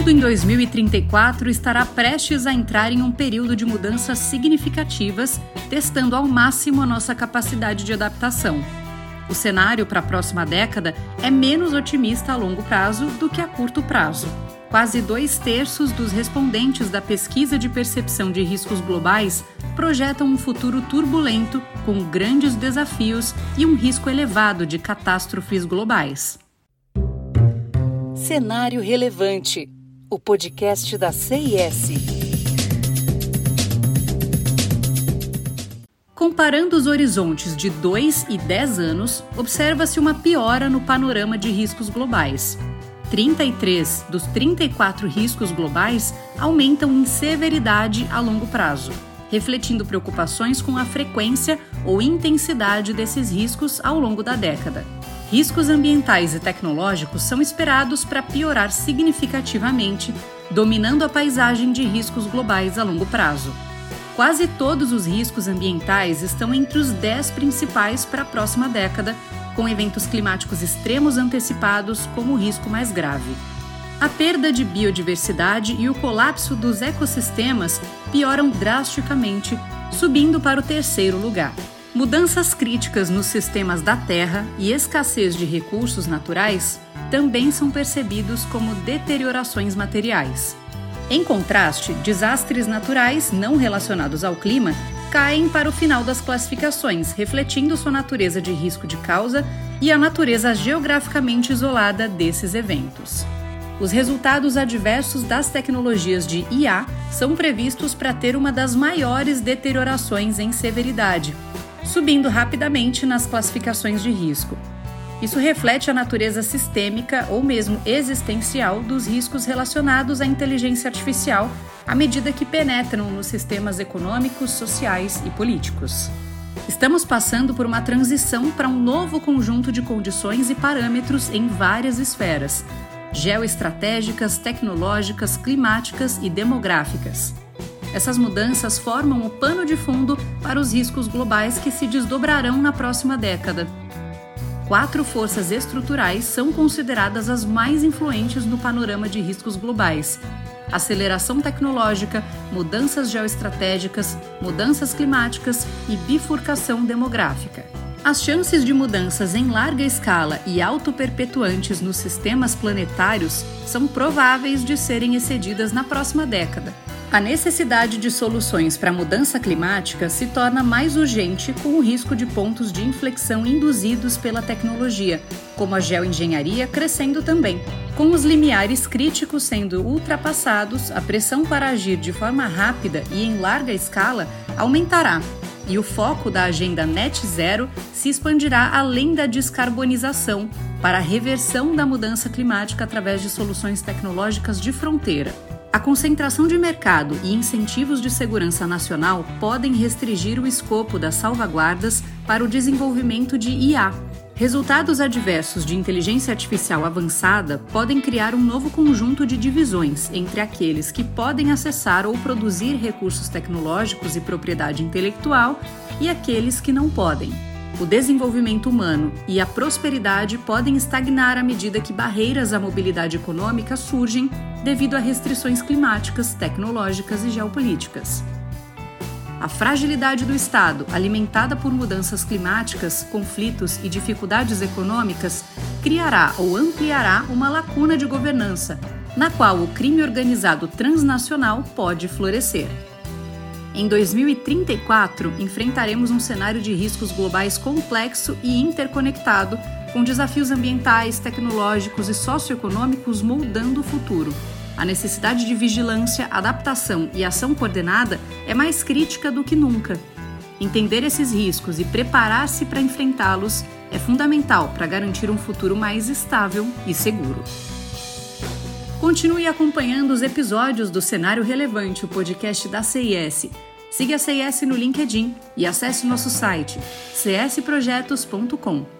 mundo em 2034 estará prestes a entrar em um período de mudanças significativas, testando ao máximo a nossa capacidade de adaptação. O cenário para a próxima década é menos otimista a longo prazo do que a curto prazo. Quase dois terços dos respondentes da pesquisa de percepção de riscos globais projetam um futuro turbulento, com grandes desafios e um risco elevado de catástrofes globais. Cenário Relevante, o podcast da CIS. Comparando os horizontes de 2 e 10 anos, observa-se uma piora no panorama de riscos globais. 33 dos 34 riscos globais aumentam em severidade a longo prazo, refletindo preocupações com a frequência ou intensidade desses riscos ao longo da década riscos ambientais e tecnológicos são esperados para piorar significativamente, dominando a paisagem de riscos globais a longo prazo. Quase todos os riscos ambientais estão entre os 10 principais para a próxima década, com eventos climáticos extremos antecipados como o risco mais grave. A perda de biodiversidade e o colapso dos ecossistemas pioram drasticamente, subindo para o terceiro lugar. Mudanças críticas nos sistemas da Terra e escassez de recursos naturais também são percebidos como deteriorações materiais. Em contraste, desastres naturais não relacionados ao clima caem para o final das classificações, refletindo sua natureza de risco de causa e a natureza geograficamente isolada desses eventos. Os resultados adversos das tecnologias de IA são previstos para ter uma das maiores deteriorações em severidade, subindo rapidamente nas classificações de risco. Isso reflete a natureza sistêmica ou mesmo existencial dos riscos relacionados à inteligência artificial à medida que penetram nos sistemas econômicos, sociais e políticos. Estamos passando por uma transição para um novo conjunto de condições e parâmetros em várias esferas geoestratégicas, tecnológicas, climáticas e demográficas. Essas mudanças formam o pano de fundo para os riscos globais que se desdobrarão na próxima década. Quatro forças estruturais são consideradas as mais influentes no panorama de riscos globais: aceleração tecnológica, mudanças geoestratégicas, mudanças climáticas e bifurcação demográfica. As chances de mudanças em larga escala e autoperpetuantes nos sistemas planetários são prováveis de serem excedidas na próxima década, a necessidade de soluções para a mudança climática se torna mais urgente com o risco de pontos de inflexão induzidos pela tecnologia, como a geoengenharia crescendo também. Com os limiares críticos sendo ultrapassados, a pressão para agir de forma rápida e em larga escala aumentará, e o foco da agenda Net Zero se expandirá além da descarbonização para a reversão da mudança climática através de soluções tecnológicas de fronteira. A concentração de mercado e incentivos de segurança nacional podem restringir o escopo das salvaguardas para o desenvolvimento de IA. Resultados adversos de inteligência artificial avançada podem criar um novo conjunto de divisões entre aqueles que podem acessar ou produzir recursos tecnológicos e propriedade intelectual e aqueles que não podem. O desenvolvimento humano e a prosperidade podem estagnar à medida que barreiras à mobilidade econômica surgem devido a restrições climáticas, tecnológicas e geopolíticas. A fragilidade do Estado, alimentada por mudanças climáticas, conflitos e dificuldades econômicas, criará ou ampliará uma lacuna de governança, na qual o crime organizado transnacional pode florescer. Em 2034, enfrentaremos um cenário de riscos globais complexo e interconectado, com desafios ambientais, tecnológicos e socioeconômicos moldando o futuro. A necessidade de vigilância, adaptação e ação coordenada é mais crítica do que nunca. Entender esses riscos e preparar-se para enfrentá-los é fundamental para garantir um futuro mais estável e seguro. Continue acompanhando os episódios do Cenário Relevante, o podcast da CIS. Siga a CIS no LinkedIn e acesse nosso site csprojetos.com.